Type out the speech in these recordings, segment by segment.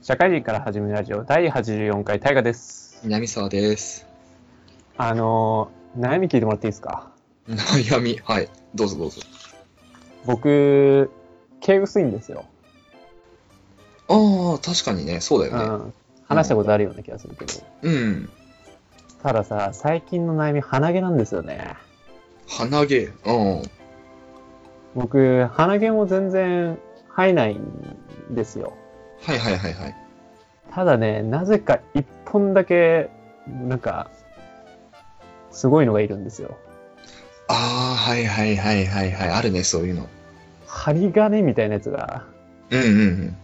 社会人から始めるラジオ第84回大河です。南沢です。あのー悩み聞いてもらっていいですか？悩み、はい。どうぞどうぞ。僕、毛薄いんですよ。ああ、確かにね、そうだうよね。ん。話したことあるような気がするけど。うん。たださ、最近の悩み、鼻毛なんですよね。鼻毛？うん。僕、鼻毛も全然生えないんですよ。はいはいはいはい。ただね、なぜか一本だけ、なんか、すごいのがいるんですよ。ああ、はいはいはいはいはい。あるね、そういうの。針金みたいなやつが、うんうんうん。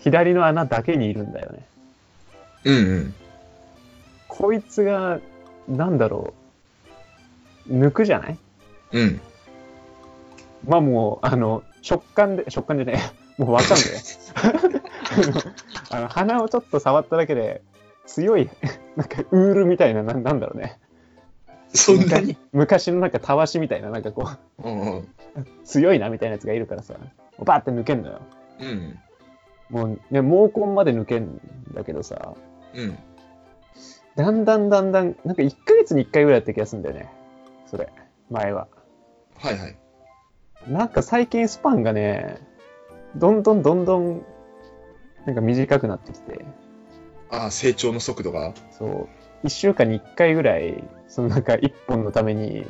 左の穴だけにいるんだよね。うんうん。こいつが、なんだろう、抜くじゃない？うん。まあもう、あの、食感で、食感じゃない、もうわかんない。あの鼻をちょっと触っただけで、強い、なんかウールみたいな、ななんだろうね。そんなに？昔のなんかたわしみたいな、なんかこうんうん。う、強いなみたいなやつがいるからさ、バーって抜けんのよ。うん。もうね、毛根まで抜けんだけどさ、うん。だんだんだんだん、なんか1ヶ月に1回ぐらいやった気がするんだよね。それ、前は。はいはい。なんか最近スパンがね、どんどんどんどん、なんか短くなってきて、ああ、成長の速度が？そう、一週間に一回ぐらい、そのなんか一本のために、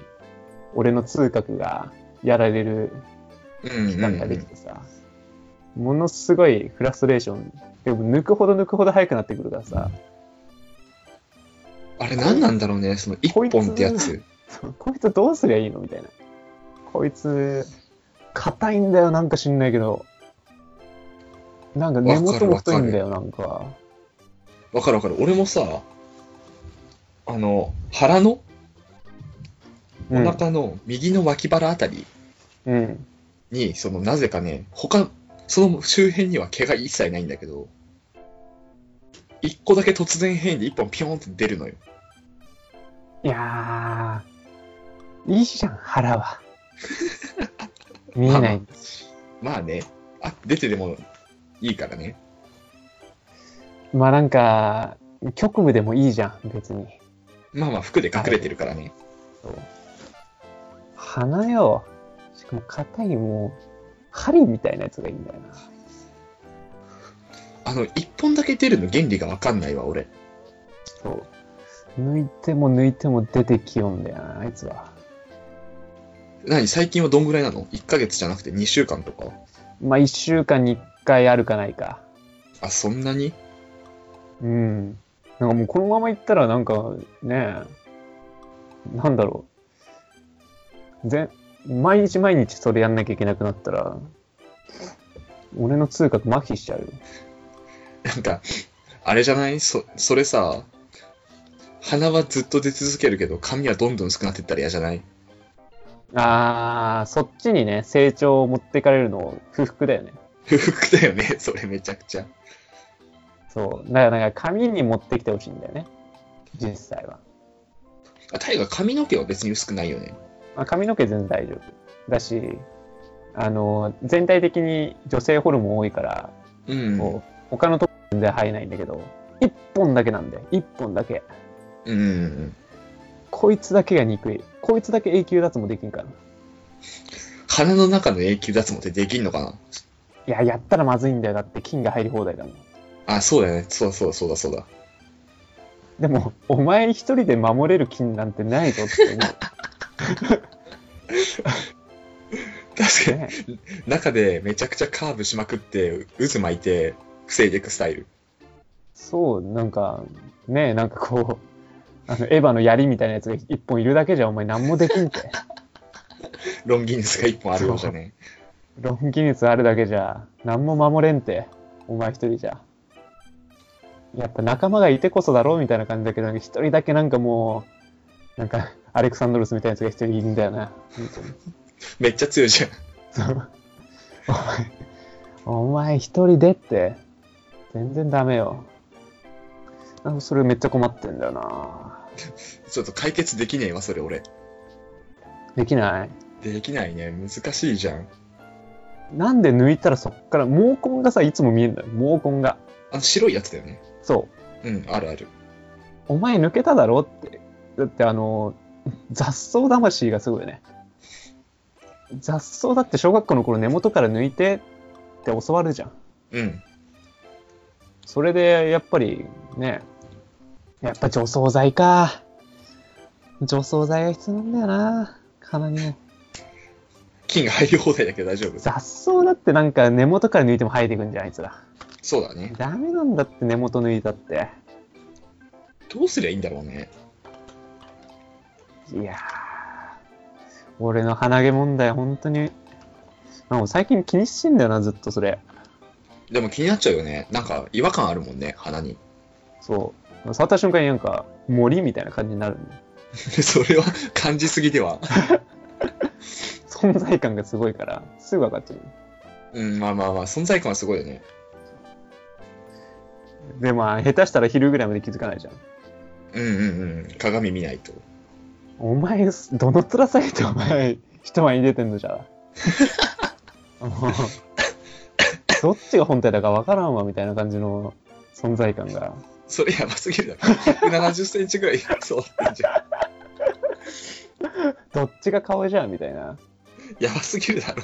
俺の痛覚がやられるうんうん、期間がうん。できてさ、ものすごいフラストレーション、でも抜くほど抜くほど速くなってくるからさ、あれ何なんだろうね、その一本ってやつ。こいつどうすりゃいいのみたいな。こいつ、硬いんだよ、なんか知んないけど。なんか根元も太いんだよ、なんか。わかるわかる。俺もさ、あの、腹のおうん腹の右の脇腹あたりうん。に、そのなぜかね、他、その周辺には毛が一切ないんだけど、一個だけ突然変異で一本ピョンって出るのよ。いやー、いいじゃん、腹は。見えない。まあね、あ、出てでもいいからね。まあなんか、局部でもいいじゃん、別に。まあまあ服で隠れてるからね。そう鼻よ。しかも硬い、もう、針みたいなやつがいいんだよな。あの、一本だけ出るの原理がわかんないわ、俺。そう。抜いても抜いても出てきよんだよな、あいつは。何最近はどんぐらいなの ?1 ヶ月じゃなくて2週間とか？まあ、一週間に一回あるかないか。あ、そんなに？うん。なんかもうこのまま行ったらなんかね、なんだろう。ぜ毎日毎日それやんなきゃいけなくなったら、俺の通覚麻痺しちゃうよ。なんか、あれじゃない？そ、それさ、鼻はずっと出続けるけど、髪はどんどん薄くなってったら嫌じゃない？あー、そっちにね、成長を持ってかれるの不服だよね。不服だよね、それめちゃくちゃ。そう。だからなんか髪に持ってきてほしいんだよね。実際は。あ、タイガ髪の毛は別に薄くないよね。まあ、髪の毛全然大丈夫。だし、あの、全体的に女性ホルモン多いから、うん。こう他のとこ全然生えないんだけど、一本だけなんだよ。一本だけ。うんうんうん。こいつだけが憎い。こいつだけ永久脱毛できんから。鼻の中の永久脱毛ってできんのかな？いや、やったらまずいんだよ。だって菌が入り放題だもん。あ、そうだよね。そうだそうだそうだそうだ。でも、お前一人で守れる菌なんてないぞって思確かう。ね、に、中でめちゃくちゃカーブしまくって、渦巻いて、防いでいくスタイル。そう、なんか、ねなんかこう、あの、エヴァの槍みたいなやつが一本いるだけじゃお前何もできんって。ロンギヌスが一本あるようじゃね。ロンギヌスあるだけじゃ何も守れんって。お前一人じゃ。やっぱ仲間がいてこそだろうみたいな感じだけど、一人だけなんかもう、なんか、アレクサンドロスみたいなやつが一人いるんだよな。めっちゃ強いじゃん。そう。お前、お前一人でって、全然ダメよ。なんかそれめっちゃ困ってんだよな。ちょっと解決できねえわ、それ俺。できない？できないね。難しいじゃん。なんで抜いたらそっから、毛根がさ、いつも見えるんだよ。毛根が。あの白いやつだよね。そう。うん、あるある。お前抜けただろって。だってあの、雑草魂がすごいよね。雑草だって小学校の頃根元から抜いてって教わるじゃん。うん。それでやっぱりね、やっぱ除草剤か。除草剤が必要なんだよな。鼻にも。菌が入り放題だけど大丈夫。雑草だってなんか根元から抜いても生えてくんじゃん、あいつら。そうだね。ダメなんだって根元抜いたって。どうすりゃいいんだろうね。いやー、俺の鼻毛問題、本当に、なんか最近気にしてんだよな、ずっとそれ。でも気になっちゃうよね。なんか違和感あるもんね、鼻に。そう。触った瞬間になんか森みたいな感じになるの。それは感じすぎでは。存在感がすごいから、すぐ分かっちゃう。うん、まあまあまあ、存在感はすごいよね。で、まあ、下手したら昼ぐらいまで気づかないじゃん。うんうんうん。鏡見ないと。お前、どの面下げてお前、人前に出てんのじゃ どっちが本体だか分からんわ、みたいな感じの存在感が。それやばすぎるだろ。170センチぐらいそうってんじゃん。どっちが顔じゃん、みたいなやばすぎるだろ。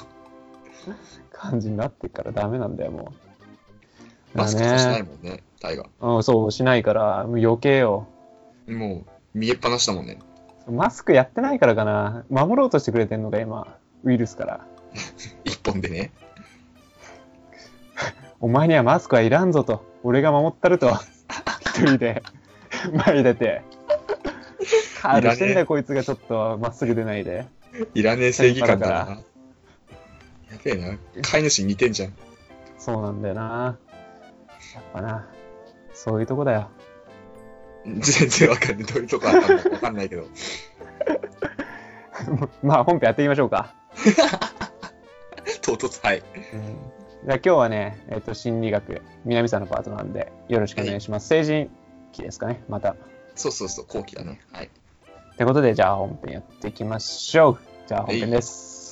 感じになってっからダメなんだよ、もう。マスクさしないね。もんね、タイが。うん、そう、しないから、もう余計よ。もう、見えっぱなしだもんね。マスクやってないからかな。守ろうとしてくれてんのが今、ウイルスから。一本でね。お前にはマスクはいらんぞと。俺が守ったると。一人で前に出て。カードしてんだよ、こいつがちょっとまっすぐ出ないで。いらねえ正義感だかな。やべえな。飼い主に似てんじゃん。そうなんだよな。やっぱな。そういうとこだよ。全然わかんない。どういうとこわかんないけど。まあ、本編やっていきましょうか。唐突、はい。じゃあ今日はね、えっ、と、心理学、南さんのパートなんで、よろしくお願いします。成人期ですかね、また。そうそうそう、後期だね。はい。ということで、じゃあ本編やっていきましょう。じゃあ本編です。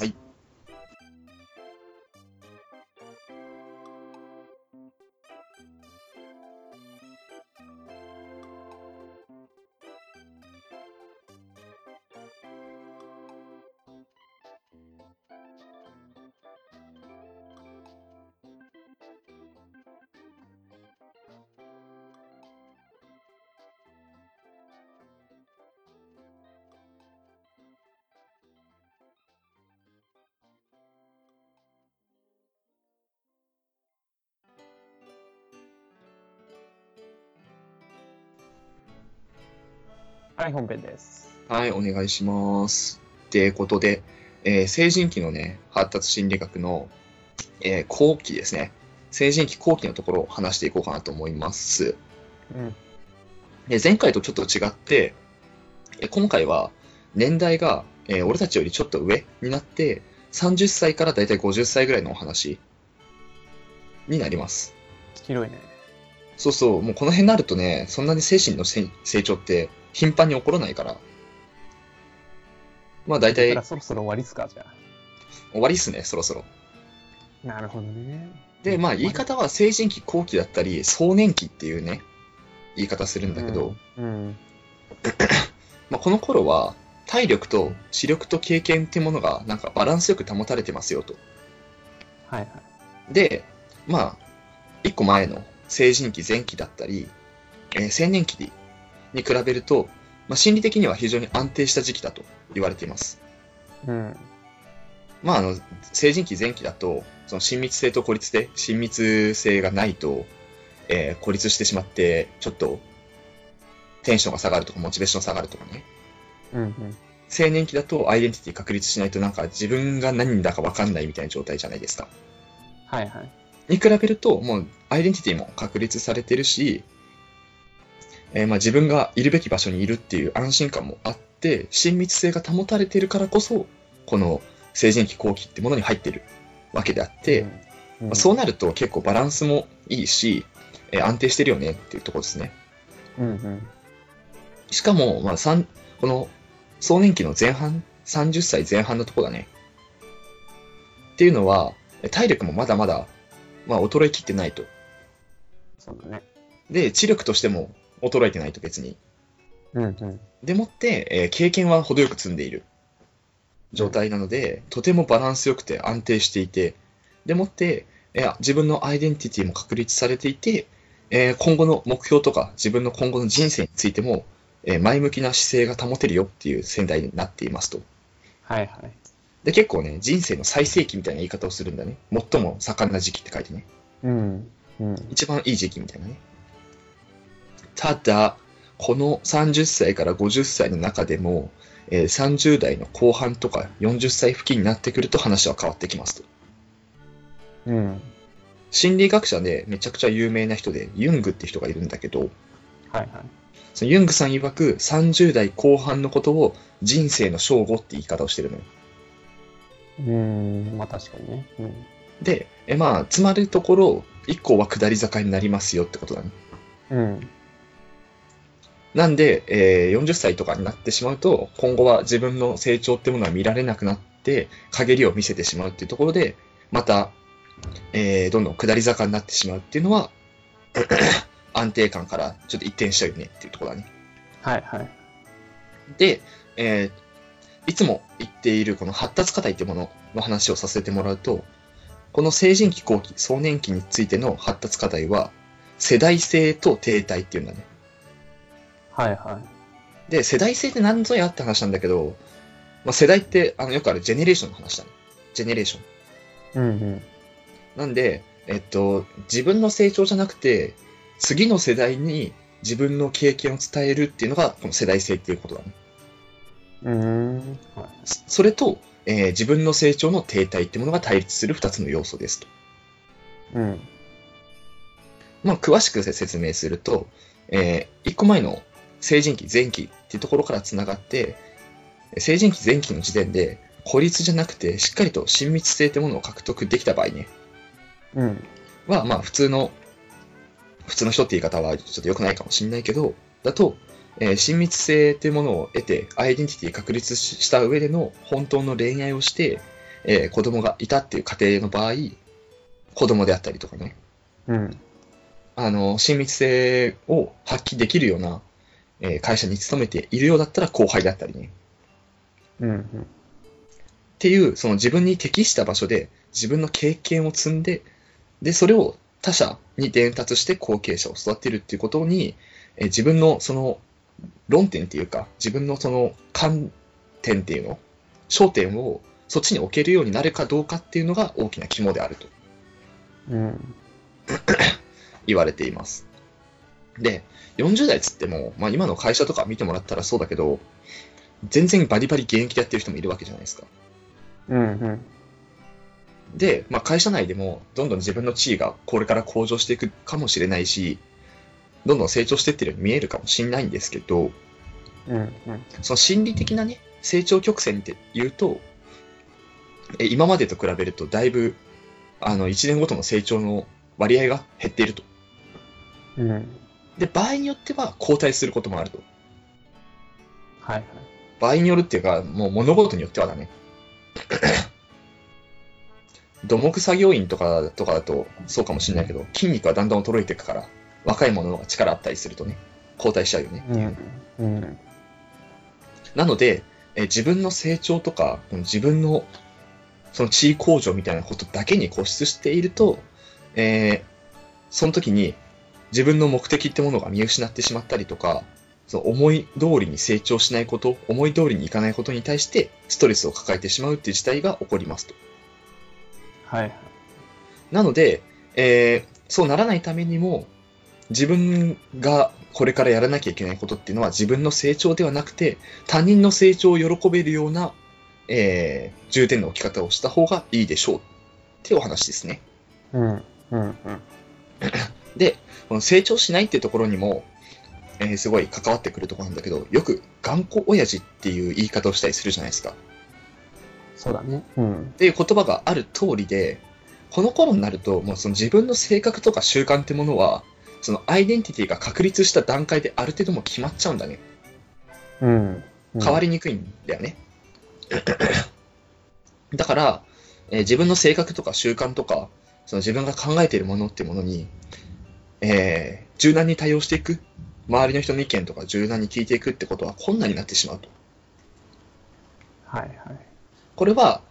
はいはい、本編です。はい、お願いします。ってことで、えー成人期のね、発達心理学の、えー後期ですね。成人期後期のところを話していこうかなと思います。うん。で前回とちょっと違って、え今回は年代が、えー俺たちよりちょっと上になって、30歳からだいたい50歳ぐらいのお話になります。広いね。そうそう、もうこの辺になるとね、そんなに精神のせ成長って頻繁に起こらないから。まあ大体だからそろそろ終わりっすか、じゃ終わりっすね、そろそろ。あ。なるほどね。で、まあ言い方は成人期後期だったり、壮年期っていうね、言い方するんだけど、うん。うん。まあこの頃は体力と視力と経験っていうものがなんかバランスよく保たれてますよと。はいはい。で、まあ、一個前の成人期前期だったり、えー青年期に比べると、まあ、心理的には非常に安定した時期だと言われています。うん。まあ、あの、成人期前期だと、その親密性と孤立で、親密性がないと、えー孤立してしまって、ちょっと、テンションが下がるとか、モチベーション下がるとかね。うんうん。青年期だと、アイデンティティ確立しないと、なんか自分が何だかわかんないみたいな状態じゃないですか。はいはい。に比べると、もう、アイデンティティも確立されてるし、えーまあ自分がいるべき場所にいるっていう安心感もあって、親密性が保たれているからこそ、この成人期後期ってものに入ってるわけであって、うん、まあ、そうなると結構バランスもいいし、えー安定してるよねっていうところですね。うんうん。しかも、まあ、三この壮年期の前半、30歳前半のところだね。っていうのは、体力もまだまだ、まあ、衰えきってないと。そうだね。で、知力としても衰えてないと別に。うんうん。でもって、えー経験は程よく積んでいる状態なので、とてもバランスよくて安定していて、でもって、いや自分のアイデンティティも確立されていて、えー今後の目標とか自分の今後の人生についても、えー前向きな姿勢が保てるよっていう仙台になっていますと。はいはい。で、結構ね、人生の最盛期みたいな言い方をするんだね。最も盛んな時期って書いてね。うん。うん。一番いい時期みたいなね。ただ、この30歳から50歳の中でも、えー30代の後半とか40歳付近になってくると話は変わってきますと。うん。心理学者でめちゃくちゃ有名な人で、ユングって人がいるんだけど、はいはい。そのユングさん曰く30代後半のことを人生の正午って言い方をしてるのよ。うーん、まあ確かにね。うん。で、えまあ、つまるところ、以降は下り坂になりますよってことだね。うん。なんで、えー40歳とかになってしまうと、今後は自分の成長ってものは見られなくなって、陰りを見せてしまうっていうところで、また、えーどんどん下り坂になってしまうっていうのは、安定感からちょっと一転しちゃうよねっていうところだね。はいはい。で、えーいつも言っているこの発達課題ってものの話をさせてもらうと、この成人期後期、壮年期についての発達課題は、世代性と停滞っていうんだね。はいはで、世代性って何ぞやって話なんだけど、まあ、世代ってあのよくあるジェネレーションの話だね。ジェネレーション。い。うんうん。なんで、えっと、自分の成長じゃなくて、次の世代に自分の経験を伝えるっていうのが、この世代性っていうことだね。うーん。はい。そそれと、えー自分の成長の停滞っていうものが対立する二つの要素ですと。うん。まあ、詳しく説明すると、えー一個前の成人期、前期っていうところからつながって、成人期、前期の時点で、孤立じゃなくて、しっかりと親密性ってものを獲得できた場合ね、うん。は、まあ、普通の、普通の人って言い方はちょっと良くないかもしれないけど、だと、えー親密性っていうものを得て、アイデンティティ確立しした上での本当の恋愛をして、えー子供がいたっていう家庭の場合、子供であったりとかね、うん。あの、親密性を発揮できるような、えー会社に勤めているようだったら後輩だったりね。うんうん。っていう、その自分に適した場所で自分の経験を積んで、で、それを他者に伝達して後継者を育てるっていうことに、えー自分のその論点っていうか、自分のその観点っていうの、焦点をそっちに置けるようになるかどうかっていうのが大きな肝であると。うん。言われています。で、40代っつっても、まあ今の会社とか見てもらったらそうだけど、全然バリバリ現役でやってる人もいるわけじゃないですか。うんうん。で、まあ会社内でもどんどん自分の地位がこれから向上していくかもしれないし、どんどん成長していってるように見えるかもしれないんですけど、うんうん。その心理的なね、成長曲線って言うと、え今までと比べるとだいぶ、あの、1年ごとの成長の割合が減っていると。うん。で、場合によっては後退することもあると。はいはい。場合によるっていうか、もう物事によってはだね。土木作業員とかとかだとそうかもしれないけど、筋肉はだんだん衰えていくから、若い者の方が力あったりするとね、交代しちゃうよね。うん。うん。なので、え自分の成長とか、自分のその地位向上みたいなことだけに固執していると、えーその時に自分の目的ってものが見失ってしまったりとか、その思い通りに成長しないこと、思い通りにいかないことに対してストレスを抱えてしまうっていう事態が起こりますと。はいはい。なので、えーそうならないためにも、自分がこれからやらなきゃいけないことっていうのは自分の成長ではなくて、他人の成長を喜べるような、えー重点の置き方をした方がいいでしょうってお話ですね。うん。うんうん。で、この成長しないっていうところにも、えーすごい関わってくるところなんだけど、よく頑固親父っていう言い方をしたりするじゃないですか。そうだね。うんっ。ていう言葉がある通りで、この頃になると、もうその自分の性格とか習慣ってものは、そのアイデンティティが確立した段階である程度もう決まっちゃうんだね。うん。変わりにくいんだよね。だから、えー自分の性格とか習慣とか、その自分が考えているものっていうものに、えー柔軟に対応していく、周りの人の意見とか柔軟に聞いていくってことは困難になってしまうと。はいはい。これは、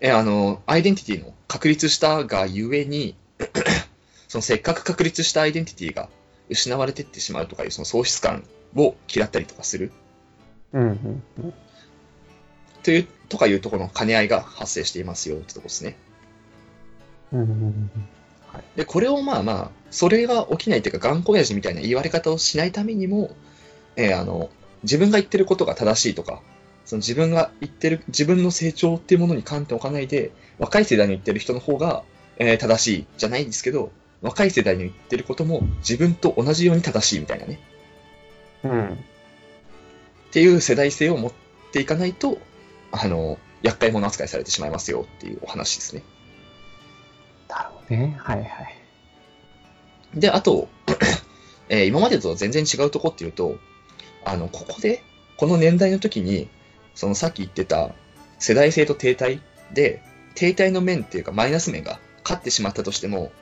えーあの、アイデンティティの確立したがゆえに、そのせっかく確立したアイデンティティが失われていってしまうとかいうその喪失感を嫌ったりとかするうんうんうん。という、とかいうところの兼ね合いが発生していますよってとこですね。うんうんうんで、これをまあまあ、それが起きないというか、頑固親父みたいな言われ方をしないためにも、えーあの、自分が言ってることが正しいとか、その自分が言ってる、自分の成長っていうものに観点を置かないで、若い世代の言ってる人の方が、えー正しいじゃないんですけど、若い世代の言ってることも自分と同じように正しいみたいなね、うん。っていう世代性を持っていかないと、あの、厄介者扱いされてしまいますよっていうお話ですね。ね。はいはい。で、あと、えー今までと全然違うとこっていうと、あの、ここで、この年代の時に、そのさっき言ってた世代性と停滞で、停滞の面っていうかマイナス面が勝ってしまったとしても、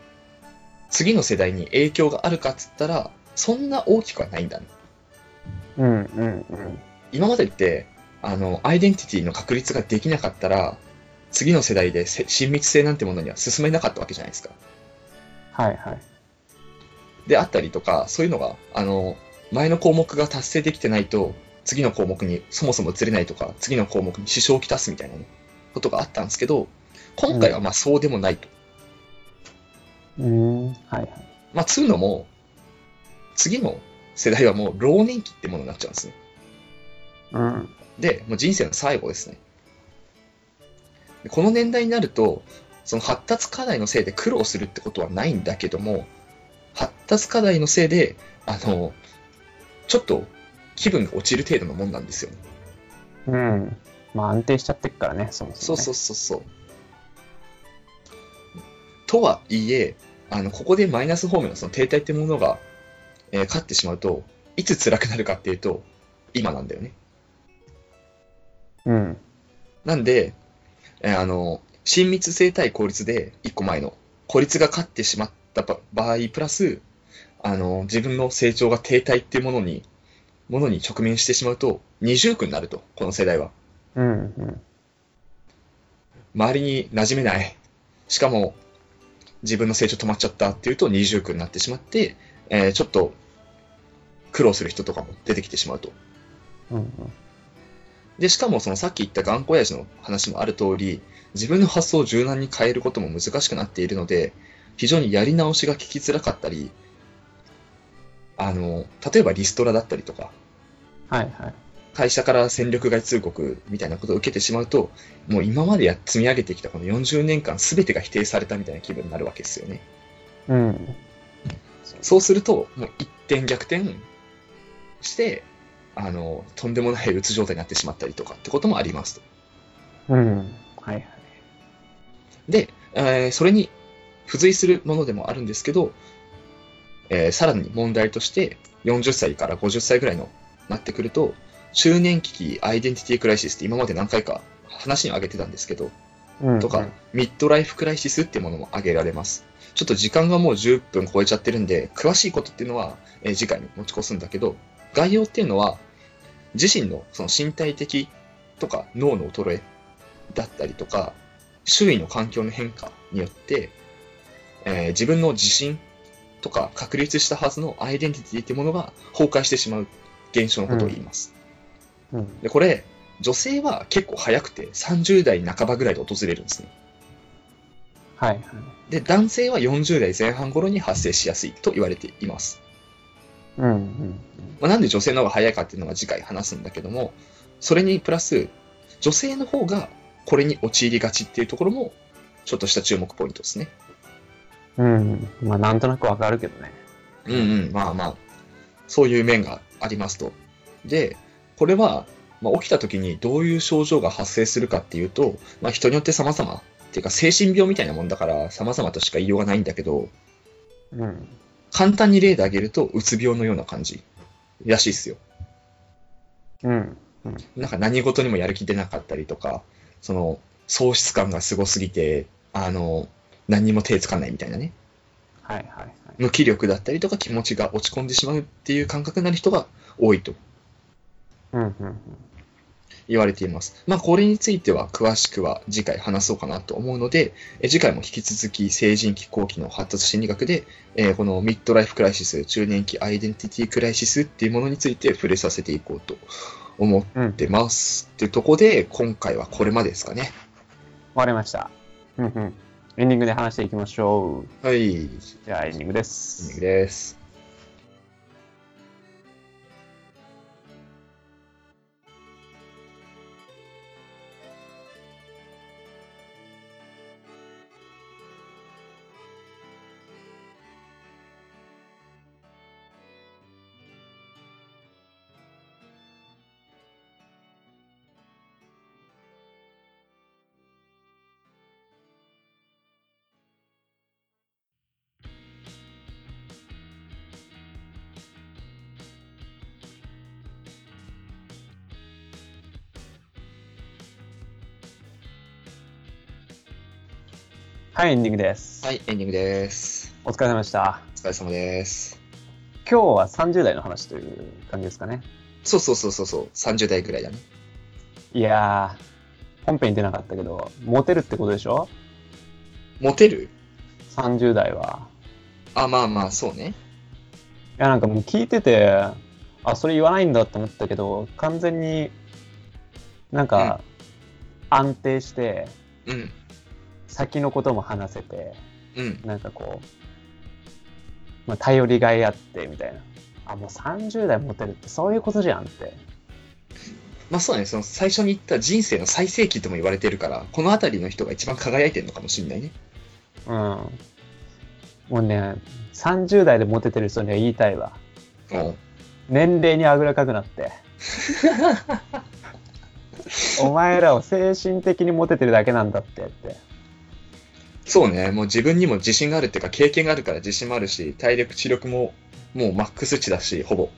次の世代に影響があるかっつったら、そんな大きくはないんだね。うんうんうん。今までって、あの、アイデンティティの確立ができなかったら、次の世代でせ親密性なんてものには進めなかったわけじゃないですか。はいはい。であったりとか、そういうのが、あの、前の項目が達成できてないと、次の項目にそもそも移れないとか、次の項目に支障をきたすみたいなね、ことがあったんですけど、今回はまあそうでもないと。うーん。はいはい。まあ、つうのも、次の世代はもう老年期ってものになっちゃうんですね。うん。で、もう人生の最後ですね。でこの年代になると、その発達課題のせいで苦労するってことはないんだけども、発達課題のせいで、あの、ちょっと気分が落ちる程度のもんなんですよね。うん。まあ安定しちゃってっからね、そもそも、ね。そうそうそうそう。とはいえ、あの、ここでマイナス方面のその停滞ってものが、えー勝ってしまうと、いつ辛くなるかっていうと、今なんだよね。うん。なんで、えーあの、親密性対効率で、一個前の、効率が勝ってしまったば場合、プラス、あの、自分の成長が停滞っていうものに、ものに直面してしまうと、二重苦になると、この世代は。うんうん。周りに馴染めない。しかも、自分の成長止まっちゃったっていうと二重苦になってしまって、えーちょっと苦労する人とかも出てきてしまうと。うんうん。で、しかもそのさっき言った頑固親父の話もある通り、自分の発想を柔軟に変えることも難しくなっているので、非常にやり直しが効きづらかったり、あの、例えばリストラだったりとか、はいはい。会社から戦力外通告みたいなことを受けてしまうと、もう今までや積み上げてきたこの40年間全てが否定されたみたいな気分になるわけですよね。うん。そうすると、もう一点逆転して、あの、とんでもないうつ状態になってしまったりとかってこともありますと。うん。はいはい。で、えーそれに付随するものでもあるんですけど、えーさらに問題として、40歳から50歳ぐらいのなってくると、中年危機アイデンティティクライシスって今まで何回か話に挙げてたんですけど、うん。とか、ミッドライフクライシスっていうものも挙げられます。ちょっと時間がもう10分超えちゃってるんで、詳しいことっていうのは、えー次回に持ち越すんだけど、概要っていうのは、自身のその身体的とか脳の衰えだったりとか、周囲の環境の変化によって、えー自分の自信とか確立したはずのアイデンティティっていうものが崩壊してしまう現象のことを言います。うん。で、これ、女性は結構早くて30代半ばぐらいで訪れるんですね。はいはい。で、男性は40代前半頃に発生しやすいと言われています。うんうん。まあ、なんで女性の方が早いかっていうのは次回話すんだけども、それにプラス、女性の方がこれに陥りがちっていうところも、ちょっとした注目ポイントですね。うん。まあなんとなくわかるけどね。うんうん、まあまあ、そういう面がありますと。で、これは、まあ、起きた時にどういう症状が発生するかっていうと、まあ、人によって様々、っていうか精神病みたいなもんだから様々としか言いようがないんだけど、うん。簡単に例で挙げると、うつ病のような感じらしいですよ。うん。なんか何事にもやる気出なかったりとか、その、喪失感がすごすぎて、あの、何にも手つかないみたいなね。はいはいはい。無気力だったりとか気持ちが落ち込んでしまうっていう感覚になる人が多いとうんうんうん。言われています。まあ、これについては詳しくは次回話そうかなと思うので、え次回も引き続き成人期後期の発達心理学で、えーこのミッドライフクライシス、中年期アイデンティティクライシスっていうものについて触れさせていこうと思っうん。てます。っていうところで、今回はこれまでですかね。終わりました。うんうん。エンディングで話していきましょう。はい、エンじゃあエンディングでディンすグ。です。はい、エンディングです。はい、エンディングです。お疲れ様でした。お疲れ様です。今日は30代の話という感じですかね。そうそうそうそうそう、30代ぐらいだね。いやー、本編に出なかったけど、モテるってことでしょ？モテる ?30 代は。あ、まあまあ、そうね。いや、なんかもう聞いてて、あ、それ言わないんだって思ったけど、完全になんか安定して、うん、先のことも話せて、うん。なんかこう、まあ、頼りがいあってみたいな。あ、もう30代モテるってそういうことじゃんって。まあそうだね、その最初に言った人生の最盛期とも言われてるから、この辺りの人が一番輝いてるのかもしれないね。うん。もうね、30代でモテてる人には言いたいわ。うん。年齢にあぐらかくなって。お前らは精神的にモテてるだけなんだってって。そうね、もう自分にも自信があるっていうか、経験があるから自信もあるし、体力、知力ももうマックス値だし、ほぼ。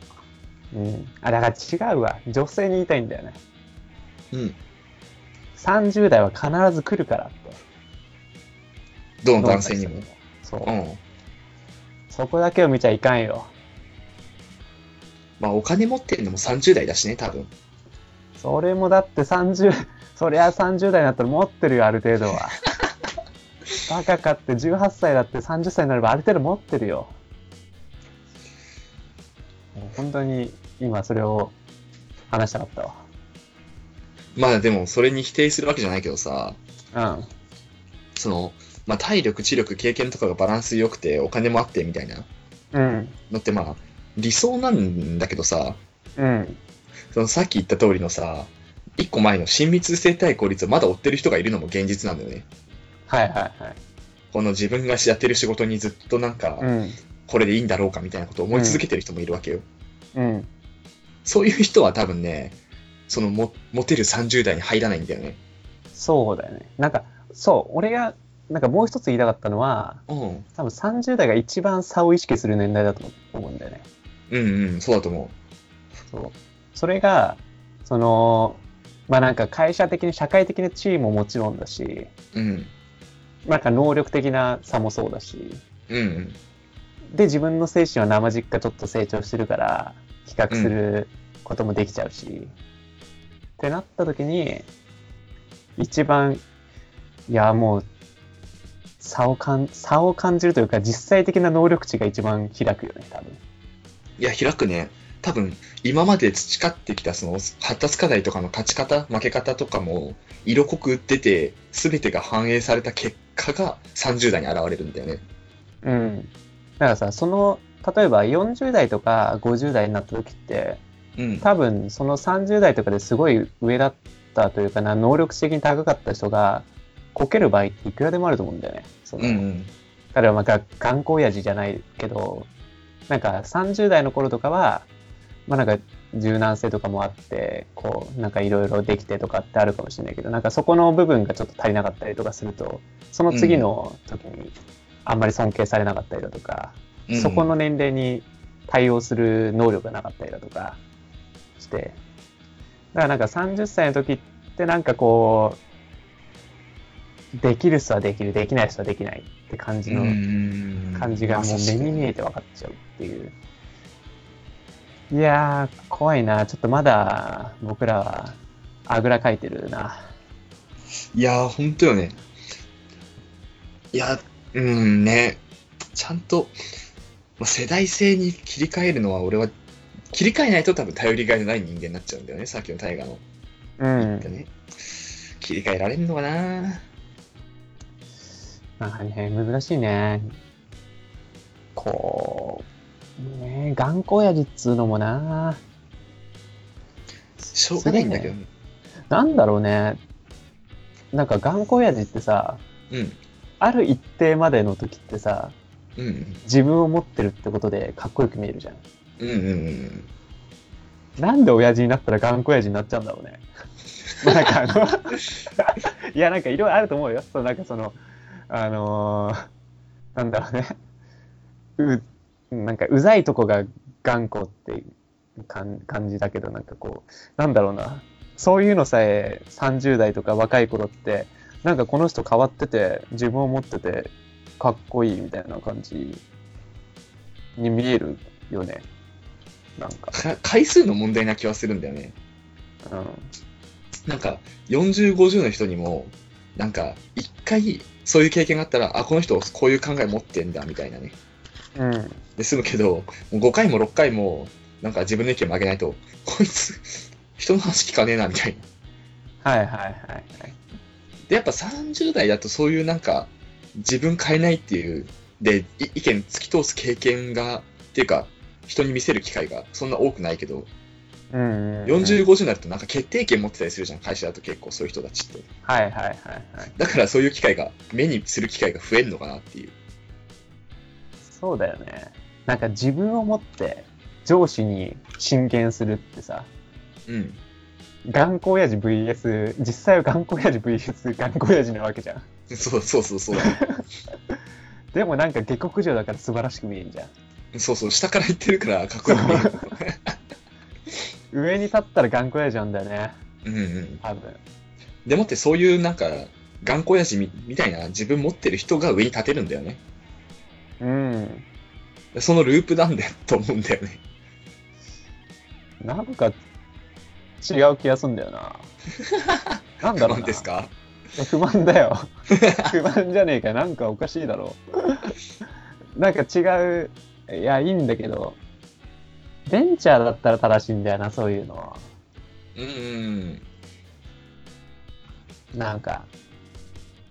うん。あ、だから違うわ。女性に言いたいんだよね。うん。30代は必ず来るからって。どの男性にも？そうう。ん。そこだけを見ちゃいかんよ。まあお金持ってるのも30代だしね、多分。それもだって30、そりゃ30代になったら持ってるよ、ある程度は。バカかって18歳だって30歳になればある程度持ってるよ。もう本当に今それを話したかったまあでも、それに否定するわけじゃないけどさ、わ。その、まあ体力、知力、経験とかがバランス良くて、お金もあってみたいなうん。うん。のってまあ、理想なんだけどさ、うん。そのさっき言った通りのさ、一個前の親密性対効率をまだ追ってる人がいるのも現実なんだよね。はいはいはい。この自分がやってる仕事にずっとなんか、うん。これでいいんだろうかみたいなことを思い続けてる人もいるわけよ。うん。そういう人は多分ね、そのもモテる30代に入らないんだよね。そうだよね。なんか、そう、俺が、なんかもう一つ言いたかったのは、うん。多分30代が一番差を意識する年代だと思うんだよね。うんうん、そうだと思そう。それが、その、まあなんか会社的に社会的な地位ももちろんだし、う。うん。なんか能力的な差もそうだし、うんうん。で、自分の精神は生実家ちょっと成長してるから、比較することもできちゃうし、ってなった時に、一番、いや、もう、差をかん、差を感じるというか、実際的な能力値が一番開くよね、多分。いや、開くね。多分、今まで培ってきたその発達課題とかの勝ち方、負け方とかも色濃く出て、全てが反映された結果が30代に現れるんだよね。うん。だからさ、その、例えば40代とか50代になった時って、うん。多分その30代とかですごい上だったというかな、能力的に高かった人が、こける場合っていくらでもあると思うんだよね。そのうんうん。彼はまあが頑固親父じゃないけど、なんか30代の頃とかは、まあなんか柔軟性とかもあって、こう、なんかいろいろできてとかってあるかもしれないけど、なんかそこの部分がちょっと足りなかったりとかすると、その次の時にあんまり尊敬されなかったりだとか、うん。そこの年齢に対応する能力がなかったりだとかして、だからなんか30歳の時ってなんかこできる人はできる、できない人はできないって感じのん感じがもう目に見えて分かっちゃうっていう。いやー、怖いな。ちょっとまだ僕らはあぐらかいてるな。いやー、ほんとよね。いや、うんね、ちゃんと、まあ世代性に切り替えるのは、俺は、切り替えないと多分頼りがいのない人間になっちゃうんだよね、さっきの大河の。うん。ね。切り替えられんのかななんかね、難しいね。こう、ね頑固親父っつうのもな。しょうがないんだけどね。なんだろうね。なんか頑固親父ってさ、うん。ある一定までの時ってさ、うん。自分を持ってるってことでかっこよく見えるじゃん。うんうんうん。なんで親父になったら頑固親父になっちゃうんだろうね。まあなんかあの、いやなんかいろいろあると思うよ。そうなんかその、あのーなんだろうね。う、なんかうざいとこが頑固って感感じだけど、なんかこう、なんだろうな。そういうのさえ30代とか若い頃って、なんかこの人変わってて、自分を持ってて、かっこいいみたいな感じに見えるよね。なんか。か回数の問題な気はするんだよね。うん。なんか、40、50の人にも、なんか、一回、そういう経験があったら、あ、この人、こういう考え持ってんだ、みたいなね。うん。で済むけど、もう5回も6回も、なんか自分の意見曲げないと、こいつ、人の話聞かねえな、みたいな。はいはいはいはい。で、やっぱ30代だとそういうなんか、自分変えないっていう、で、い意見突き通す経験が、っていうか、人に見せる機会がそんな多くないけど、うんうん、うん。40、50になるとなんか決定権持ってたりするじゃん、会社だと結構そういう人たちって。はいはいはいはい。だからそういう機会が、目にする機会が増えるのかなっていう。そうだよね。なんか自分を持って上司に進言するってさ、うん。頑固親父 VS、実際は頑固親父 VS 頑固親父なわけじゃん。そうそうそうそう。でもなんか下克上だから素晴らしく見えんじゃん。そうそう、下から言ってるからかっこよく見える。上に立ったら頑固親父なんだよね。うんうん。多分。でもってそういうなんか、頑固親父みみたいな自分持ってる人が上に立てるんだよね。うん。そのループなんだよと思うんだよね。なんか違う気がすんだよな。なんだろう。ですか？え不満だよ。不満じゃねえか。なんかおかしいだろう。なんか違う。いや、いいんだけど、ベンチャーだったら正しいんだよな、そういうのは。うんうん。なんか、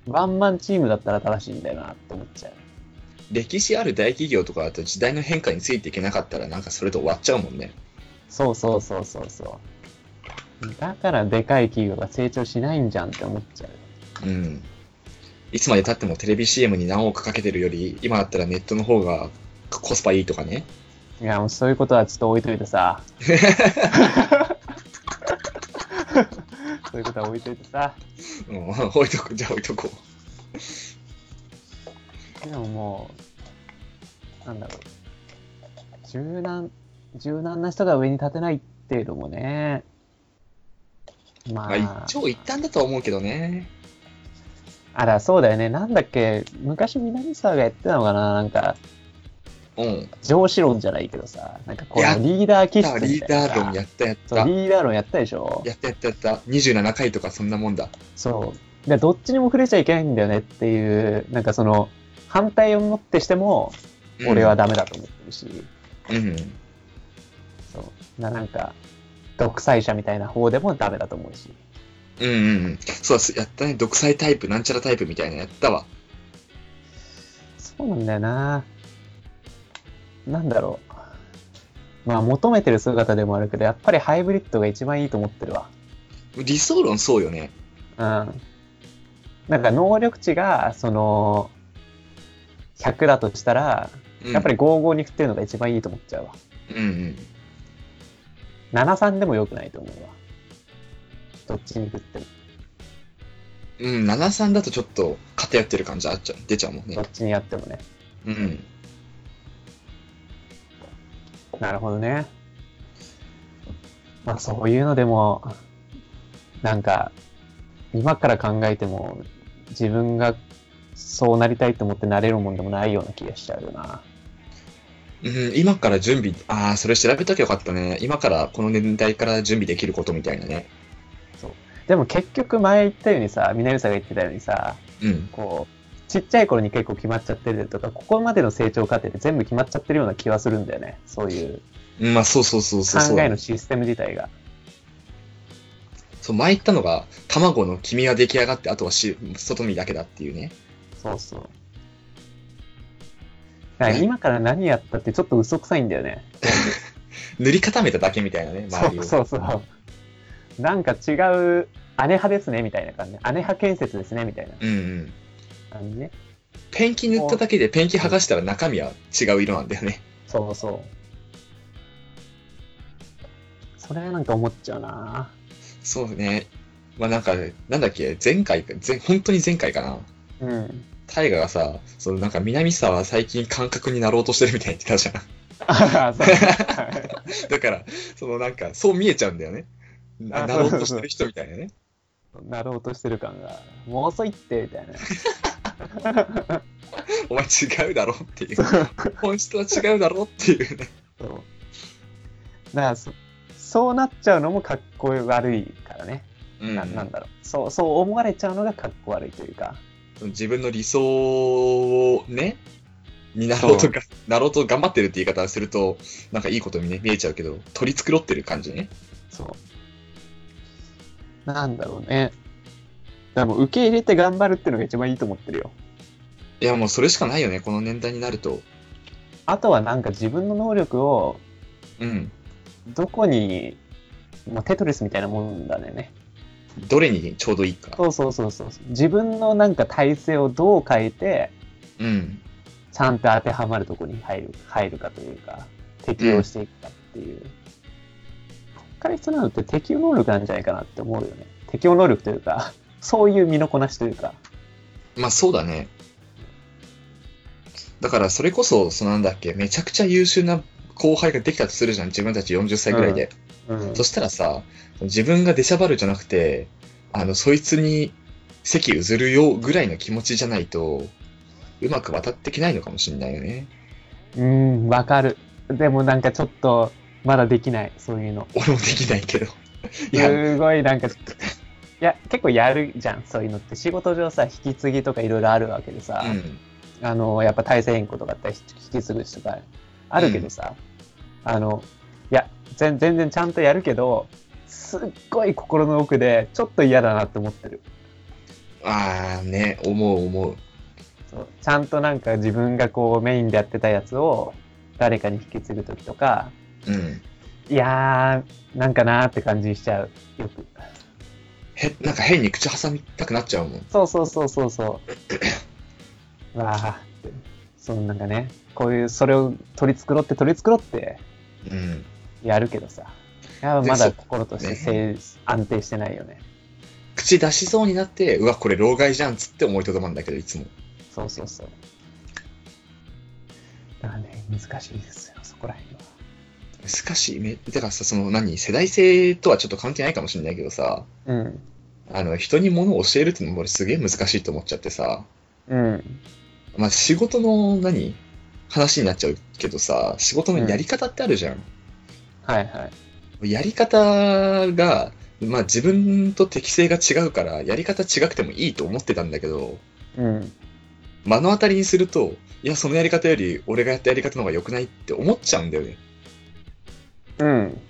ワンマンチームだったら正しいんだよなって思っちゃう。歴史ある大企業とかだと時代の変化についていけなかったらなんかそれと終わっちゃうもんね。そうそうそうそうそう。だからでかい企業が成長しないんじゃんって思っちゃう。うん。いつまで経ってもテレビ CM に何億かけてるより、今だったらネットの方がコスパいいとかね。いや、もうそういうことはちょっと置いといてさ。そういうことは置いといてさ。うん、置いとく、じゃあ置いとこでももう、なんだろう。柔軟、柔軟な人が上に立てないっていうのもね。う。まあ、まあ、一長一短だとは思うけどね。あら、そうだよね。なんだっけ、昔南沢がやってたのかななんか、うん。上司論じゃないけどさ、なんかこのリーダー気質リーみたいなさ。ダー論やったやった。リーダー論やったでしょやったやったやった。27回とかそんなもんだ。そう。で、どっちにも触れちゃいけないんだよねっていう、なんかその、反対をもってしても、うん俺はダメだと思ってるし、うん。そう。ななんか、独裁者みたいな方でもダメだと思うし。うんうんうん。そうだ、やったね。独裁タイプ、なんちゃらタイプみたいなのやったわ。そうなんだよな。なんだろう。まあ、求めてる姿でもあるけど、やっぱりハイブリッドが一番いいと思ってるわ。理想論そうよね。うん。なんか能力値が、その、100だとしたら、うんやっぱり55に振ってるのが一番いいと思っちゃうわ。うんうん。73でも良くないと思うわ。どっちに振っても。うん、73だとちょっと偏ってる感じあっちゃう出ちゃうもんねどっ。ちにやってもね。うん。なるほどね。まあそういうのでも、なんか、今から考えても、自分がそうなりたいと思ってなれるもんでもないような気がしちゃうよな。うん、今から準備、ああ、それ調べときゃよかったね。今からこの年代から準備できることみたいなね。でも結局前言ったようにさ、南さんが言ってたようにさ、うん。こう、ちっちゃい頃に結構決まっちゃってるとか、ここまでの成長過程で全部決まっちゃってるような気はするんだよね。そういううんまあ、そうそうそうそうそう。考えのシステム自体が。そう、前言ったのが、卵の黄身が出来上がって、あとはし外身だけだっていうね。そうそう。今から何やったってちょっと嘘くさいんだよね。塗り固めただけみたいなね、周りを。そうそうそう。なんか違う、姉派ですね、みたいな感じ。姉派建設ですね、みたいなうんうん。感じね。ペンキ塗っただけでペンキ剥がしたら中身は違う色なんだよね。そうそう。それはなんか思っちゃうなそうね。まあなんか、なんだっけ、前回か、前本当に前回かな。うん。大河がさ、そのなんか南沢は最近感覚になろうとしてるみたいに言ってたじゃん。ああ、そう。は いだから、そのなんか、そう見えちゃうんだよね。なあなろうとしてる人みたいなね。なろうとしてる感が、もう遅いって、みたいな。お前違うだろっていう。本質は違うだろっていうね。そう。だからそ、そうなっちゃうのもかっこ悪いからね。うんななんだろう。そう、そう思われちゃうのがかっこ悪いというか。自分の理想をね、になろうとか、なろうと頑張ってるって言い方をすると、なんかいいことにね、見えちゃうけど、取り繕ってる感じね。そう。なんだろうね。だからもう受け入れて頑張るっていうのが一番いいと思ってるよ。いや、もうそれしかないよね、この年代になると。あとはなんか自分の能力をうん。どこに、もうテトリスみたいなもんだね。どれにちょうどいいか。そうそうそうそう。自分のなんか体制をどう変えて、うん。ちゃんと当てはまるとこに入る入るかというか、適応していくかっていう。こっから必要なのって適応能力なんじゃないかなって思うよね。適応能力というか、そういう身のこなしというか。まあそうだね。だからそれこそ、そのなんだっけ、めちゃくちゃ優秀な後輩ができたとするじゃん、自分たち40歳ぐらいで。うんそしたらさ、自分が出しゃばるじゃなくて、あの、そいつに席譲るよぐらいの気持ちじゃないと、うまく渡ってきないのかもしれないよね。うん、わかる。でもなんかちょっと、まだできない、そういうの。俺もできないけど。いや、すごいなんか、いや、結構やるじゃん、そういうのって。仕事上さ、引き継ぎとかいろいろあるわけでさ、うん。あの、やっぱ体制変更とかあったら引き継ぐ人とかあるけどさ、あの、いや、全全然ちゃんとやるけど、すっごい心の奥で、ちょっと嫌だなって思ってる。ああ、ね、思う思う。そうちゃんとなんか自分がこうメインでやってたやつを誰かに引き継ぐときとか、うん。いやー、なんかなーって感じしちゃう。よく。へ、なんか変に口挟みたくなっちゃうもん。そうそうそうそうそう。わあって。そのなんかね、こういう、それを取り繕って取り繕ってうん。やるけどさ。まだ心としてせい安定してないよね。口出しそうになって、うわ、これ老害じゃんっつって思いとどまるんだけど、いつも。そうそうそう。だからね、難しいですよ、そこら辺は。難しい。め、だからさ、その何、世代性とはちょっと関係ないかもしれないけどさ、うん。あの、人に物を教えるってのも俺すげえ難しいと思っちゃってさ、うん。まあ仕事の何話になっちゃうけどさ、仕事のやり方ってあるじゃん。はいはい。やり方が、まあ自分と適性が違うから、やり方違くてもいいと思ってたんだけど、うん。目の当たりにすると、いや、そのやり方より俺がやったやり方の方が良くないって思っちゃうんだよね。うん。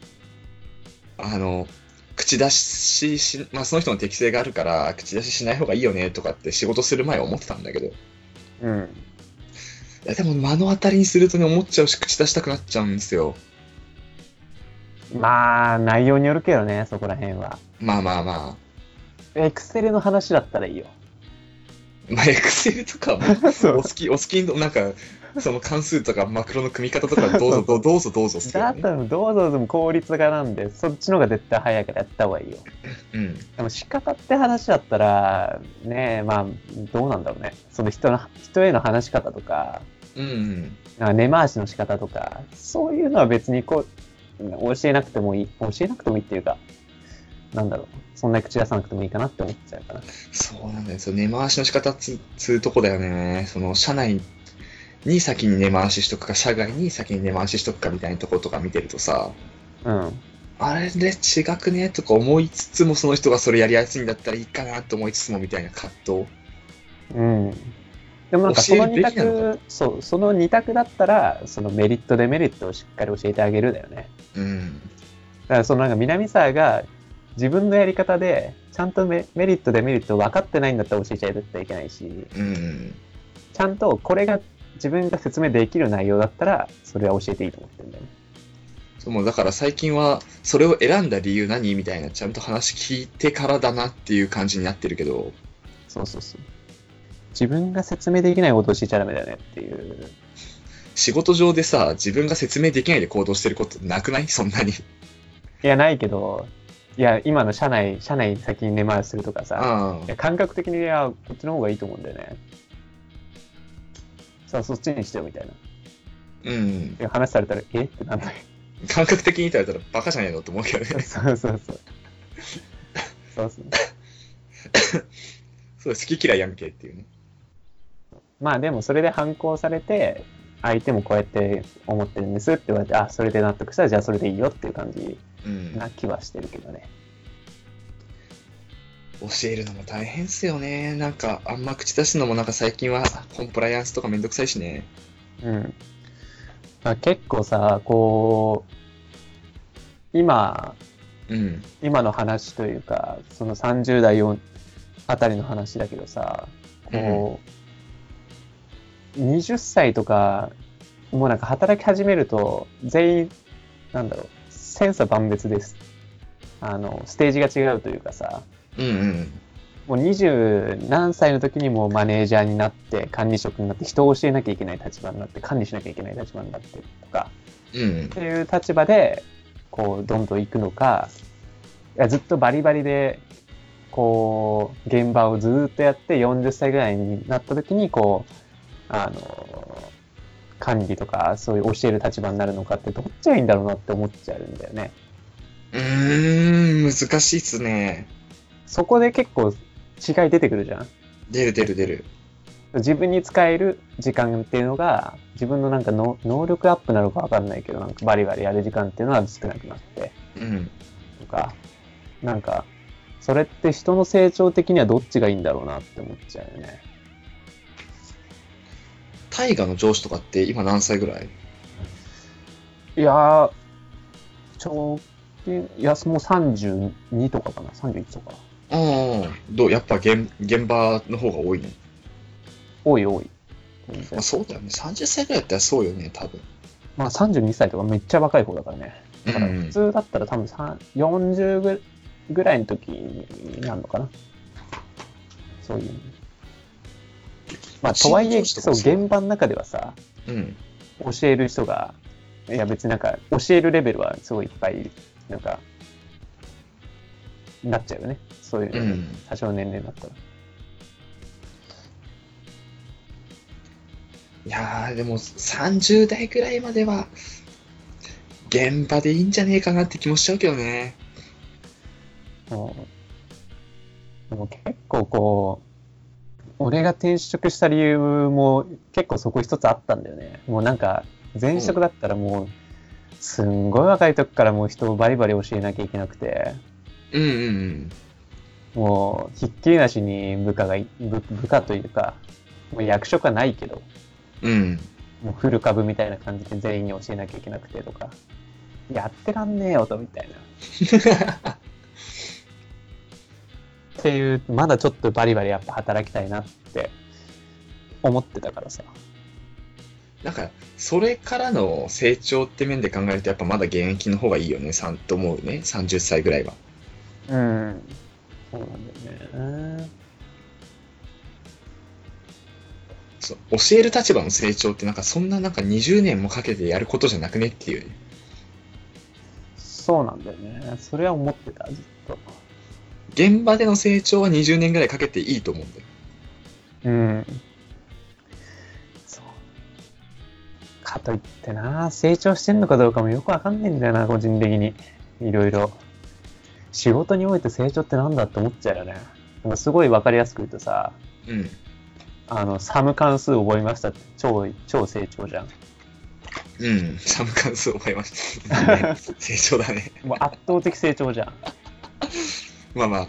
あの、口出しし、まあその人の適性があるから、口出ししない方がいいよねとかって仕事する前は思ってたんだけど、いうん。やでも目の当たりにするとね、思っちゃうし、口出したくなっちゃうんですよ。まあ、内容によるけどね、そこら辺は。まあまあまエクセルの話だったらいいよ。あ。まあ、エクセルとかも、そお好き、お好きの、なんか、その関数とかマクロの組み方とかどうぞどうどうぞどうぞっすけどね。だったらどうぞでも効率がなんで、そっちの方が絶対早いからやった方がいいよ。うん。でも仕方って話だったら、ねえ、まあ、どうなんだろうね。その人の、人への話し方とか、うんうん。なんか根回しの仕方とか、そういうのは別にこう、教えなくてもいい、教えなくてもいいっていうか、なんだろう、そんなに口出さなくてもいいかなって思っちゃうかな。そうなんだよ。その根回しの仕方つつうとこだよね。その、社内に先に根回ししとくか、社外に先に根回ししとくかみたいなところとか見てるとさ、うん。あれで違くねとか思いつつも、その人がそれやりやすいんだったらいいかなと思いつつもみたいな葛藤。うん。でもなんかその二択、そう、その二択だったら、そのメリット、デメリットをしっかり教えてあげるだよね。うん。だからそのなんか南沢が自分のやり方で、ちゃんとメメリット、デメリット分かってないんだったら教えちゃいけないし、うん。ちゃんとこれが自分が説明できる内容だったら、それは教えていいと思ってるんだよね。そうもうだから最近は、それを選んだ理由何みたいな、ちゃんと話聞いてからだなっていう感じになってるけど、そうそうそう。自分が説明できないことを教えちゃダメだよねっていう。仕事上でさ、自分が説明できないで行動してることなくない？そんなに。いや、ないけど、いや、今の社内、社内に先に根回しするとかさ、あいや感覚的に、いや、こっちの方がいいと思うんだよね。さあ、そっちにしてよみたいな。うん。で話されたら、え？ってなんだよ。感覚的に言われたらバカじゃねえの？って思うけどね。そうそうそう。そうそう。そう、好き嫌いやんけっていうね。まあでもそれで反抗されて、相手もこうやって思ってるんですって言われて、あ、それで納得したらじゃあそれでいいよっていう感じうん。な気はしてるけどね。教えるのも大変っすよね。なんか、あんま口出すのもなんか最近はコンプライアンスとかめんどくさいしね。うん。まあ、結構さ、こう、今、うん。今の話というか、その30代よあたりの話だけどさ、こう、20歳とか、もうなんか働き始めると、全員、なんだろう、千差万別です。あの、ステージが違うというかさ、うんうん。もう20何歳の時にもうマネージャーになって、管理職になって、人を教えなきゃいけない立場になって、管理しなきゃいけない立場になってとか、うんっ。ていう立場で、こう、どんどん行くのか、いやずっとバリバリで、こう、現場をずーっとやって40歳ぐらいになった時に、こう、あの、管理とか、そういう教える立場になるのかって、どっちがいいんだろうなって思っちゃうんだよね。うーん、難しいっすね。そこで結構違い出てくるじゃん。出る出る出る。自分に使える時間っていうのが、自分のなんかの能力アップなのかわかんないけど、なんかバリバリやる時間っていうのは少なくなって、うん。とか、なんか、それって人の成長的にはどっちがいいんだろうなって思っちゃうよね。大河の上司とかって今何歳ぐらい？いやー、直近、いや、もう32とかかな、31とか。ああ、どうやっぱ現現場の方が多いの、多い多い。まあ、そうだよね。30歳ぐらいだったらそうよね、多分。まあ32歳とかめっちゃ若い方だからね。だからうん普通だったら多分さ40ぐぐらいの時になるのかな。そういう。まあ、とはいえ、そう、現場の中ではさ、うん。教える人が、いや別になんか、教えるレベルはすごいいっぱい、なんか、なっちゃうよね。そういううん多少年齢になったら。いやー、でも30代ぐらいまでは、現場でいいんじゃねえかなって気もしちゃうけどね。うんでも結構こう、俺が転職した理由も結構そこ一つあったんだよね。もうなんか、前職だったらもう、すんごい若い時からもう人をバリバリ教えなきゃいけなくて、うんうんうん。もうひっきりなしに部下がい、部部下というか、もう役職はないけど、うん。もうフル株みたいな感じで全員に教えなきゃいけなくてとか、やってらんねえよとみたいな。っていう、まだちょっとバリバリやっぱ働きたいなって思ってたからさ。なんか、それからの成長って面で考えると、やっぱまだ現役の方がいいよね、さんと思うね、30歳ぐらいは。うん。そうなんだよね。そう教える立場の成長って、なんかそんななんか20年もかけてやることじゃなくねっていうね。そうなんだよね。それは思ってた、ずっと。現場での成長は20年ぐらいかけていいと思うんだよ。うん。そう。かといってな、成長してんのかどうかもよくわかんないんだよな、個人的に。いろいろ。仕事において成長ってなんだって思っちゃうよね。すごいわかりやすく言うとさ、うん。あの、サム関数覚えましたって超、超成長じゃん。うん。サム関数覚えました。ね 成長だね。もう圧倒的成長じゃん。まあまあ、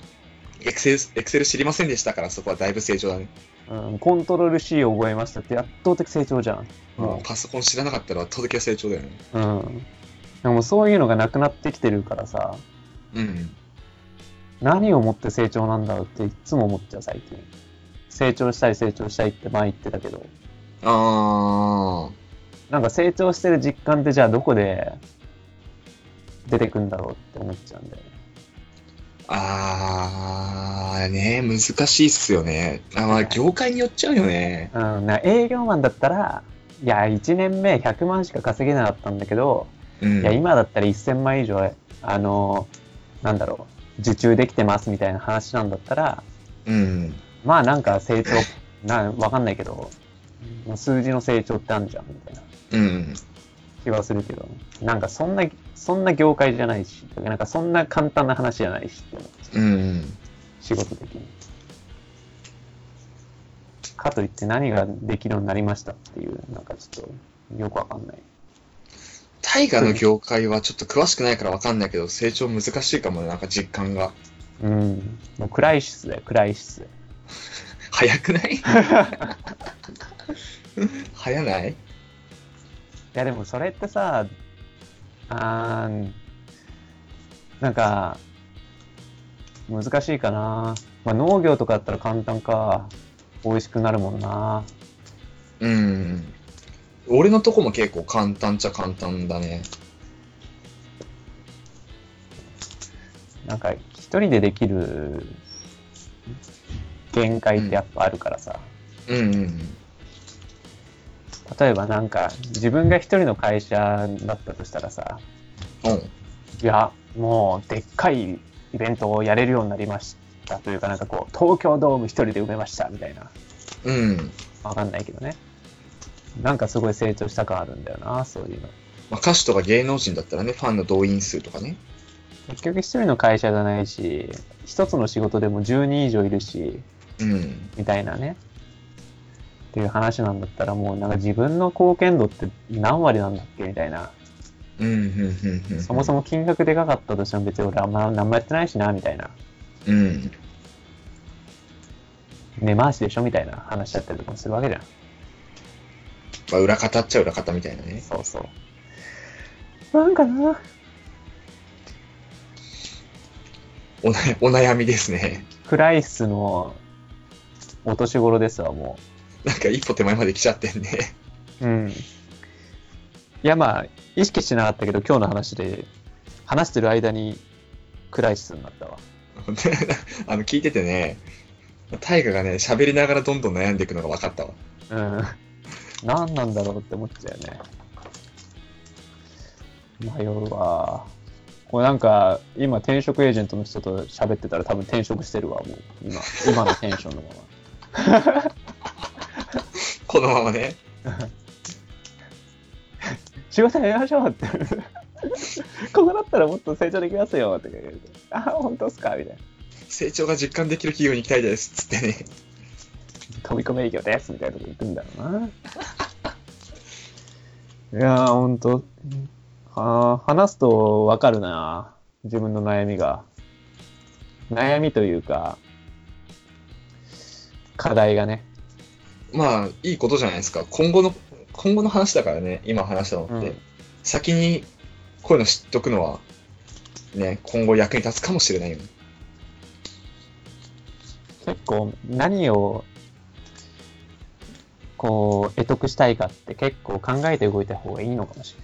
エクセル、エクセル知りませんでしたから、そこはだいぶ成長だね。うん、コントロール C を覚えましたって圧倒的成長じゃん。もパソコン知らなかったら圧倒的な成長だよね。う、うん。でもそういうのがなくなってきてるからさ、うん。何をもって成長なんだろうっていつも思っちゃう最近。成長したい成長したいって前言ってたけど、あなんか成長してる実感ってじゃあどこで出てくんだろうって思っちゃうんだよね。ー。あー、ね難しいっすよね。あまあ、業界によっちゃうよね。うん、な営業マンだったら、いや、1年目100万しか稼げなかったんだけど、うん。いや、今だったら1000万以上、あの、なんだろう、受注できてますみたいな話なんだったら、うん。まあなんか成長、なわかんないけど、数字の成長ってあるじゃんみたいなうん。気はするけど、なんかそんな、そんな業界じゃないし、なんかそんな簡単な話じゃないしって思っちゃううん。仕事的に。かといって何ができるようになりましたっていう、なんかちょっとよくわかんない。大河の業界はちょっと詳しくないからわかんないけど、成長難しいかもね、なんか実感が。うん。もうクライシスだよ、クライシス。早くない？早ない？いやでもそれってさ、あーなんか、難しいかな。まあ、農業とかだったら簡単か。美味しくなるもんな。うん。俺のとこも結構簡単っちゃ簡単だね。なんか、一人でできる限界ってやっぱあるからさ。うんうん例えばなんか、自分が一人の会社だったとしたらさ、うん。うん。いや、もう、でっかいイベントをやれるようになりましたというか、なんかこう、東京ドーム一人で埋めましたみたいな。うん。わかんないけどね。なんかすごい成長した感あるんだよな、そういうの。まあ、歌手とか芸能人だったらね、ファンの動員数とかね。結局一人の会社じゃないし、一つの仕事でも10人以上いるし、うん。みたいなね。っていう話なんだったらもうなんか自分の貢献度って何割なんだっけみたいな。うん、うん、うん、うん。そもそも金額でかかったとしても別に俺あんま何もやってないしな、みたいな。うん。根回しでしょみたいな話だったりとかもするわけじゃん。まあ、裏方っちゃ裏方みたいなね。そうそう。なんかな、おなお悩みですね。クライスのお年頃ですわ、もなんか一歩手前まで来ちゃってんね。う。うん。いや、まあ、意識してなかったけど、今日の話で、話してる間にクライシスになったわ。あの、聞いててね、大河がね、喋りながらどんどん悩んでいくのが分かったわ。うん。何なんだろうって思っちゃうよね。迷うわ。これなんか、今転職エージェントの人と喋ってたら多分転職してるわ、もう。今、今のテンションのまま。このままね。仕事やりましょうって。ここだったらもっと成長できますよって言われて。あ、本当っすか？みたいな。成長が実感できる企業に行きたいです。つってね。飛び込み営業ですみたいなこと言くんだろうな。いやー、ほんと、は話すとわかるな。自分の悩みが。悩みというか、課題がね。まあ、いいことじゃないですか。今後の、今後の話だからね、今話したのって。うん先にこういうの知っとくのは、ね、今後役に立つかもしれないよね。結構何を、こう、得得したいかって結構考えて動いた方がいいのかもし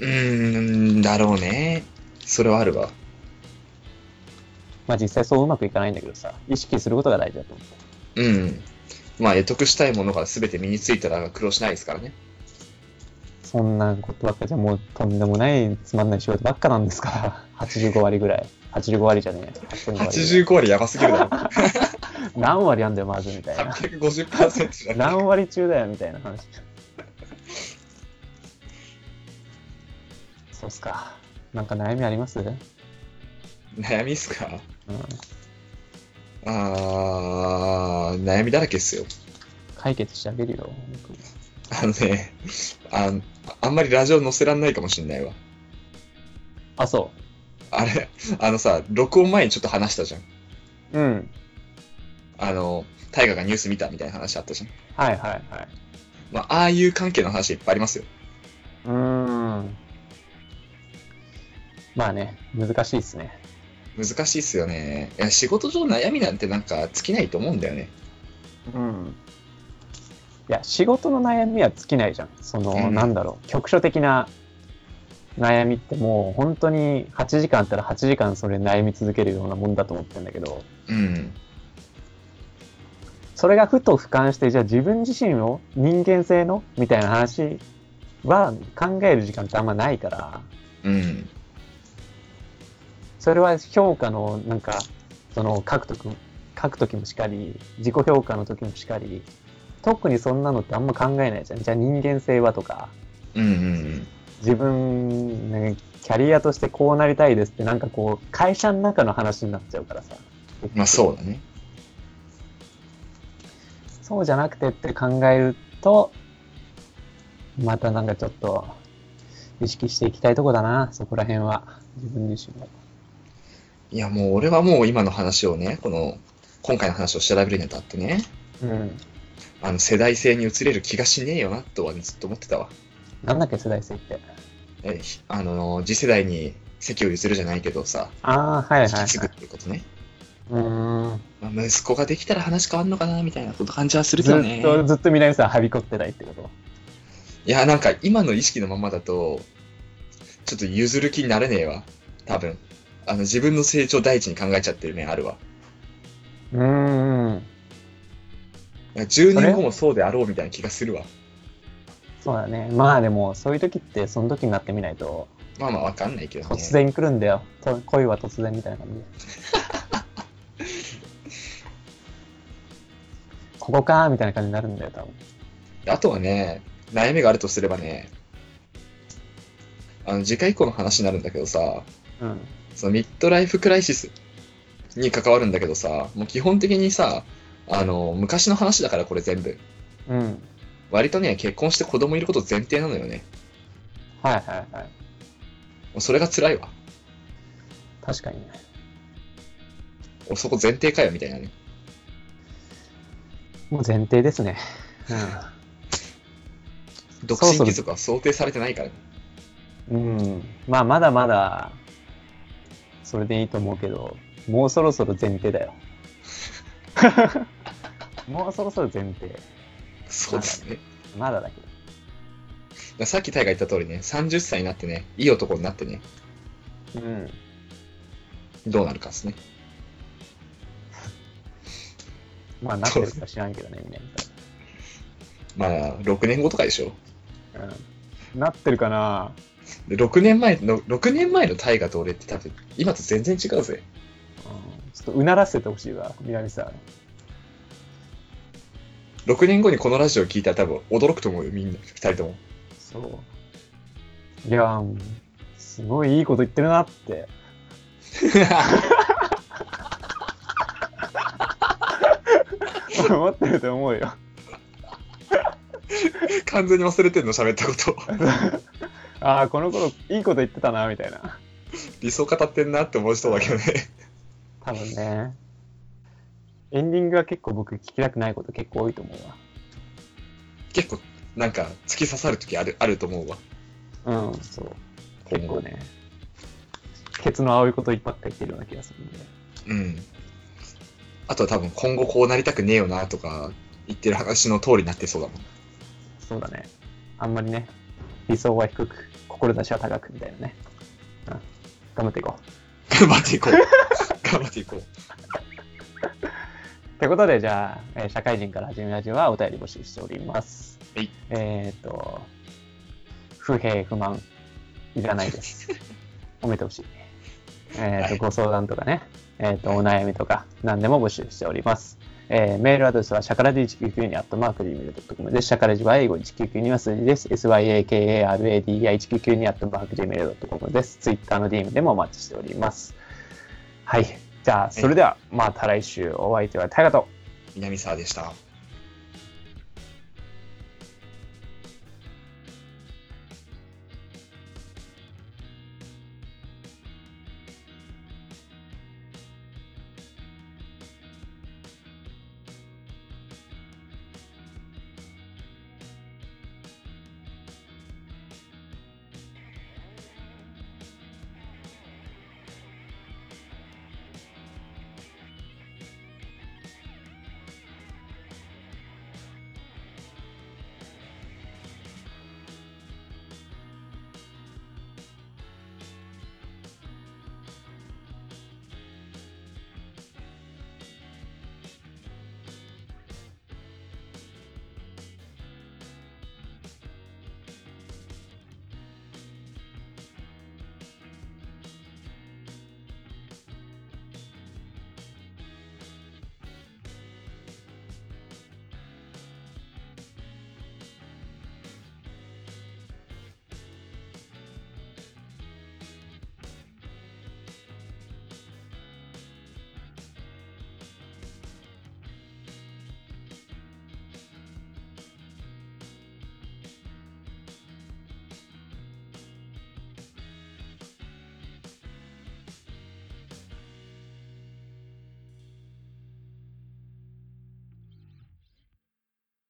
れない。うーん、だろうね。それはあるわ。まあ実際そううまくいかないんだけどさ、意識することが大事だと思う。うん。まあ、得得したいものが全て身についたら苦労しないですからね。そんなことばっかじゃもうとんでもないつまんない仕事ばっかなんですから。85割ぐらい。85割じゃねえ。85割ぐらい85割やばすぎるだろ。何割あんだよ、まずみたいな。850%じゃん。何割中だよ、みたいな話。そうっすか。なんか悩みあります？悩みっすか？うん、あー、悩みだらけっすよ。解決してあげるよ。あのね、ああんまりラジオ載せらんないかもしんないわ。あ、そあれ、あのさ、録音前にちょっと話したじゃん。う。うん。あの、大河がニュース見たみたいな話あったじゃん。はいはいはい。まあ、ああいう関係の話いっぱいありますよ。うーん。まあね、難しいっすね。難しいっすよね。いや、仕事上悩みなんてなんか尽きないと思うんだよね。うん。いや、仕事の悩みは尽きないじゃん。その、うんなんだろう、局所的な悩みってもう本当に8時間あったら8時間それ悩み続けるようなもんだと思ってるんだけど、うん。それがふと俯瞰して、じゃあ自分自身を人間性のみたいな話は考える時間ってあんまないから、うん。それは評価のなんかその書くとき書く時もしかり自己評価の時もしかり特にそんなのってあんま考えないじゃん。じゃあ人間性はとか。うんうん自分、ね、キャリアとしてこうなりたいですってなんかこう会社の中の話になっちゃうからさ。うん。まあそうだね。そうじゃなくてって考えるとまたなんかちょっと意識していきたいとこだなそこら辺は。自分自身もいやもう俺はもう今の話をね、この、今回の話を調べるにあたってね、うんあの世代性に移れる気がしねえよなとはずっと思ってたわ。なんだっけ世代性ってえひあの、次世代に席を譲るじゃないけどさ、ああはいはい、はい引き継ぐっていうことね。うーんまあ、息子ができたら話変わんのかなみたいなこと感じはするけずどねっ。と、ずっと南さんはびこってないってこと？いや、なんか今の意識のままだと、ちょっと譲る気になれねえわ。多分。あの、自分の成長第一に考えちゃってる面あるわ。うーん。10年後もそうであろうみたいな気がするわ。そうだね。まあでも、そういう時って、その時になってみないと、まあまあわかんないけどね。突然来るんだよ。と恋は突然みたいな感じで。ここかーみたいな感じになるんだよ、多分。あとはね、悩みがあるとすればね、あの、次回以降の話になるんだけどさ、うん。そのミッドライフクライシスに関わるんだけどさ、もう基本的にさ、あの、昔の話だからこれ全部。うん。割とね、結婚して子供いること前提なのよね。はいはいはい。もうそれが辛いわ。確かにね。おそこ前提かよ、みたいなね。もう前提ですね。うそう身貴族は想定されてないからね。うん。うん。まあ、まだまだ、それでいいと思うけど、もうそろそろ前提だよ。もうそろそろ前提。そうですね。まだだけど。さっきタイが言った通りね、30歳になってね、いい男になってね、うん。どうなるかですね。まあ、なってるか知らんけどね、みんな。まあ、6年後とかでしょ。うん。なってるかなで6年前の、6年前のタイガと俺って多分、今と全然違うぜ。うんちょっとうならせてほしいわ、南さん。6年後にこのラジオ聞いたら多分驚くと思うよ、みんな、2人とも。そう。いやー、すごいいいこと言ってるなって。思ってると思うよ。完全に忘れてんの、喋ったこと。ああ、この頃いいこと言ってたな、みたいな。理想語ってんなって思う人だけどね。多分ね。エンディングは結構僕聞きたくないこと結構多いと思うわ。結構、なんか、突き刺さる時ある、あると思うわ。うん、そう。結構ね。ケツの青いこといっぱい言ってるような気がするんで。うん。あとは多分、今後こうなりたくねえよなとか、言ってる話の通りになってそうだもん。そうだね。あんまりね、理想は低く、志は高くみたいなね。うん。頑張っていこう。頑張っていこう。頑張っていこう。ということで、じゃあ、えー社会人から始めるラジオはお便り募集しております。はいえっ、と、不平不満、いらないです。褒めてほしい。えっ、と、はいご相談とかね、えっ、と、お悩みとか、何でも募集しております。えーメールアドレスは、シャカラジ199にアットマーク Gmail.com です。シャカラジは英語199には数字です。syakaradi199 にアットマーク Gmail.com です。ツイッターの DM でもお待ちしております。はい。じゃあ、それでは、また来週お相手はタガと。南沢でした。